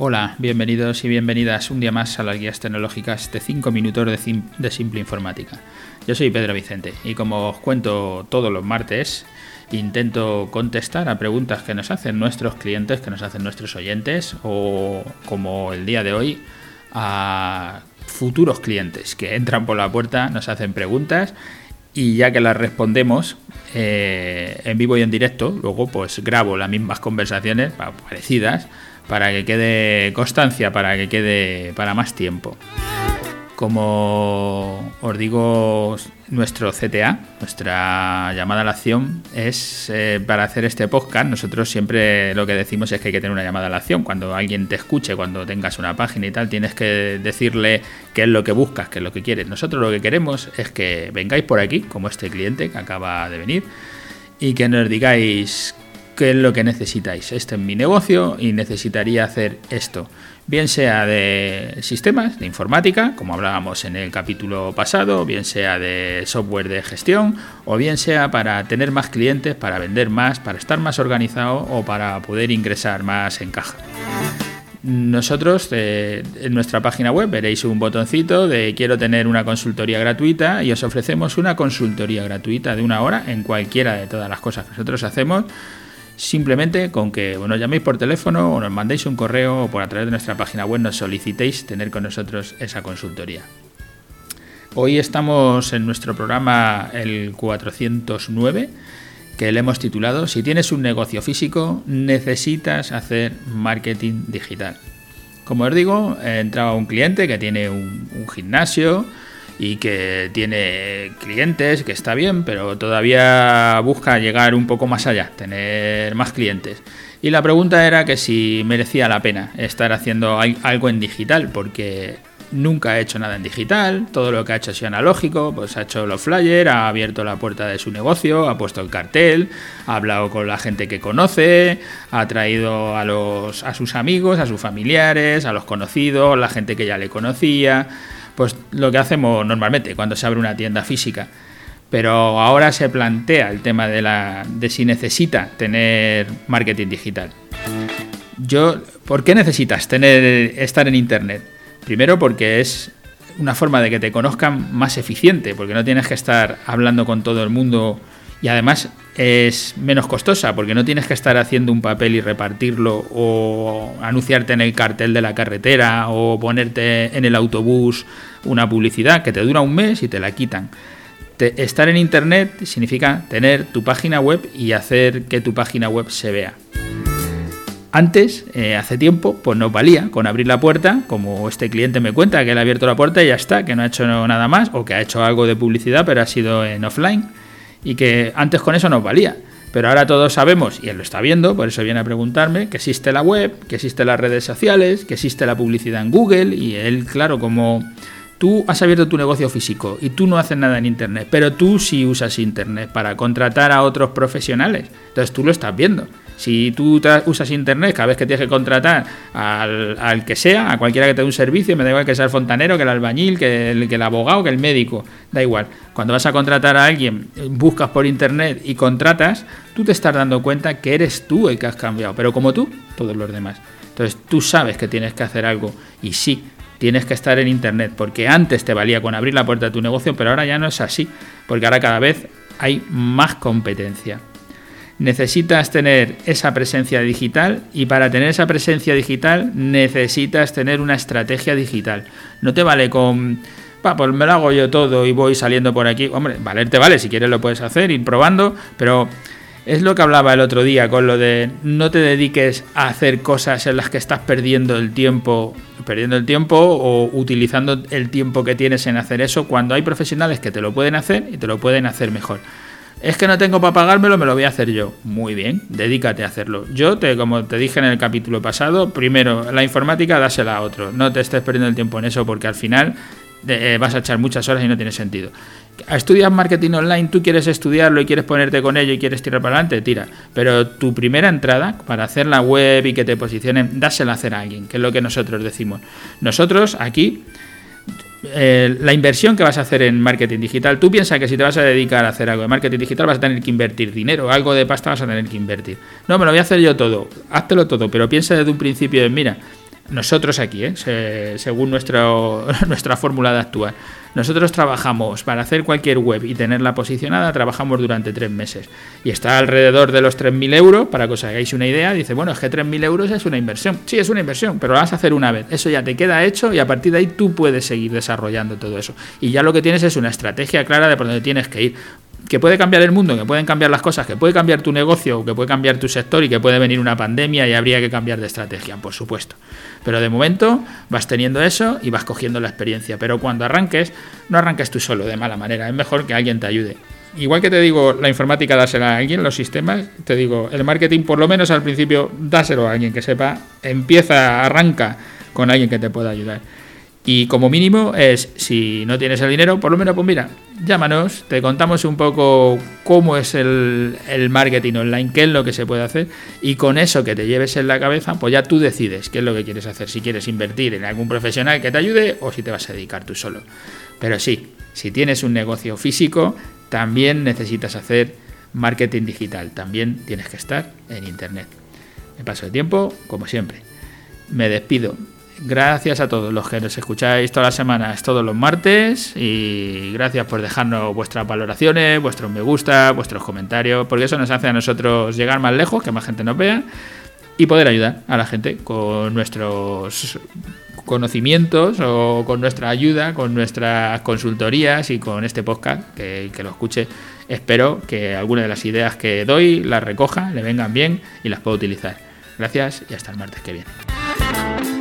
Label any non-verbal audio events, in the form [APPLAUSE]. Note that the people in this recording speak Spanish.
Hola, bienvenidos y bienvenidas un día más a las guías tecnológicas de 5 minutos de, Simple Informática. Yo soy Pedro Vicente y como os cuento todos los martes, intento contestar a preguntas que nos hacen nuestros clientes, que nos hacen nuestros oyentes o como el día de hoy a futuros clientes que entran por la puerta, nos hacen preguntas y ya que las respondemos eh, en vivo y en directo, luego pues grabo las mismas conversaciones parecidas para que quede constancia, para que quede para más tiempo. Como os digo, nuestro CTA, nuestra llamada a la acción, es eh, para hacer este podcast. Nosotros siempre lo que decimos es que hay que tener una llamada a la acción. Cuando alguien te escuche, cuando tengas una página y tal, tienes que decirle qué es lo que buscas, qué es lo que quieres. Nosotros lo que queremos es que vengáis por aquí, como este cliente que acaba de venir, y que nos digáis qué es lo que necesitáis. Este es mi negocio y necesitaría hacer esto. Bien sea de sistemas, de informática, como hablábamos en el capítulo pasado, bien sea de software de gestión, o bien sea para tener más clientes, para vender más, para estar más organizado o para poder ingresar más en caja. Nosotros eh, en nuestra página web veréis un botoncito de quiero tener una consultoría gratuita y os ofrecemos una consultoría gratuita de una hora en cualquiera de todas las cosas que nosotros hacemos simplemente con que nos llaméis por teléfono o nos mandéis un correo o por a través de nuestra página web nos solicitéis tener con nosotros esa consultoría. Hoy estamos en nuestro programa el 409 que le hemos titulado Si tienes un negocio físico necesitas hacer marketing digital. Como os digo, entraba un cliente que tiene un, un gimnasio, y que tiene clientes, que está bien, pero todavía busca llegar un poco más allá, tener más clientes. Y la pregunta era que si merecía la pena estar haciendo algo en digital, porque nunca ha hecho nada en digital, todo lo que ha hecho ha sido analógico, pues ha hecho los flyers, ha abierto la puerta de su negocio, ha puesto el cartel, ha hablado con la gente que conoce, ha traído a, los, a sus amigos, a sus familiares, a los conocidos, la gente que ya le conocía pues lo que hacemos normalmente cuando se abre una tienda física. Pero ahora se plantea el tema de, la, de si necesita tener marketing digital. Yo, ¿por qué necesitas tener, estar en Internet? Primero porque es una forma de que te conozcan más eficiente, porque no tienes que estar hablando con todo el mundo y además es menos costosa porque no tienes que estar haciendo un papel y repartirlo o anunciarte en el cartel de la carretera o ponerte en el autobús una publicidad que te dura un mes y te la quitan. estar en internet significa tener tu página web y hacer que tu página web se vea. Antes, eh, hace tiempo, pues no valía con abrir la puerta, como este cliente me cuenta que él ha abierto la puerta y ya está, que no ha hecho nada más o que ha hecho algo de publicidad pero ha sido en offline y que antes con eso nos valía. Pero ahora todos sabemos, y él lo está viendo, por eso viene a preguntarme, que existe la web, que existe las redes sociales, que existe la publicidad en Google, y él, claro, como tú has abierto tu negocio físico y tú no haces nada en Internet, pero tú sí usas Internet para contratar a otros profesionales, entonces tú lo estás viendo. Si tú usas internet cada vez que tienes que contratar al, que sea, a cualquiera que te dé un servicio, me da igual que sea el fontanero, que el albañil, que el, que el abogado, que el médico, da igual. Cuando vas a contratar a alguien, buscas por internet y contratas, tú te estás dando cuenta que eres tú el que has cambiado, pero como tú, todos los demás. Entonces tú sabes que tienes que hacer algo y sí, tienes que estar en internet, porque antes te valía con abrir la puerta de tu negocio, pero ahora ya no es así, porque ahora cada vez hay más competencia necesitas tener esa presencia digital y para tener esa presencia digital necesitas tener una estrategia digital. No te vale con, pues me lo hago yo todo y voy saliendo por aquí. Hombre, valerte vale, si quieres lo puedes hacer, ir probando, pero es lo que hablaba el otro día con lo de no te dediques a hacer cosas en las que estás perdiendo el tiempo, perdiendo el tiempo o utilizando el tiempo que tienes en hacer eso cuando hay profesionales que te lo pueden hacer y te lo pueden hacer mejor. Es que no tengo para pagármelo, me lo voy a hacer yo. Muy bien, dedícate a hacerlo. Yo, te, como te dije en el capítulo pasado, primero, la informática dásela a otro. No te estés perdiendo el tiempo en eso porque al final eh, vas a echar muchas horas y no tiene sentido. Estudias marketing online, tú quieres estudiarlo y quieres ponerte con ello y quieres tirar para adelante, tira. Pero tu primera entrada para hacer la web y que te posicionen, dásela a hacer a alguien, que es lo que nosotros decimos. Nosotros aquí eh, la inversión que vas a hacer en marketing digital, tú piensas que si te vas a dedicar a hacer algo de marketing digital vas a tener que invertir dinero, algo de pasta vas a tener que invertir. No, me lo voy a hacer yo todo, háztelo todo, pero piensa desde un principio de, mira, nosotros aquí, ¿eh? según nuestro, [LAUGHS] nuestra fórmula de actuar, nosotros trabajamos para hacer cualquier web y tenerla posicionada, trabajamos durante tres meses. Y está alrededor de los 3.000 euros, para que os hagáis una idea. Dice, bueno, es que 3.000 euros es una inversión. Sí, es una inversión, pero lo vas a hacer una vez. Eso ya te queda hecho y a partir de ahí tú puedes seguir desarrollando todo eso. Y ya lo que tienes es una estrategia clara de por dónde tienes que ir que puede cambiar el mundo, que pueden cambiar las cosas, que puede cambiar tu negocio, que puede cambiar tu sector y que puede venir una pandemia y habría que cambiar de estrategia, por supuesto. Pero de momento vas teniendo eso y vas cogiendo la experiencia. Pero cuando arranques, no arranques tú solo de mala manera, es mejor que alguien te ayude. Igual que te digo la informática dásela a alguien, los sistemas, te digo, el marketing por lo menos al principio dáselo a alguien que sepa, empieza, arranca con alguien que te pueda ayudar. Y como mínimo es, si no tienes el dinero, por lo menos, pues mira, llámanos, te contamos un poco cómo es el, marketing online, qué es lo que se puede hacer, y con eso que te lleves en la cabeza, pues ya tú decides qué es lo que quieres hacer, si quieres invertir en algún profesional que te ayude o si te vas a dedicar tú solo. Pero sí, si tienes un negocio físico, también necesitas hacer marketing digital, también tienes que estar en Internet. Me paso de tiempo, como siempre. Me despido Gracias a todos los que nos escucháis todas las semanas, todos los martes, y gracias por dejarnos vuestras valoraciones, vuestros me gusta, vuestros comentarios, porque eso nos hace a nosotros llegar más lejos, que más gente nos vea, y poder ayudar a la gente con nuestros conocimientos o con nuestra ayuda, con nuestras consultorías y con este podcast, que, lo escuche. Espero que alguna de las ideas que doy las recoja, le vengan bien y las pueda utilizar. Gracias y hasta el martes que viene.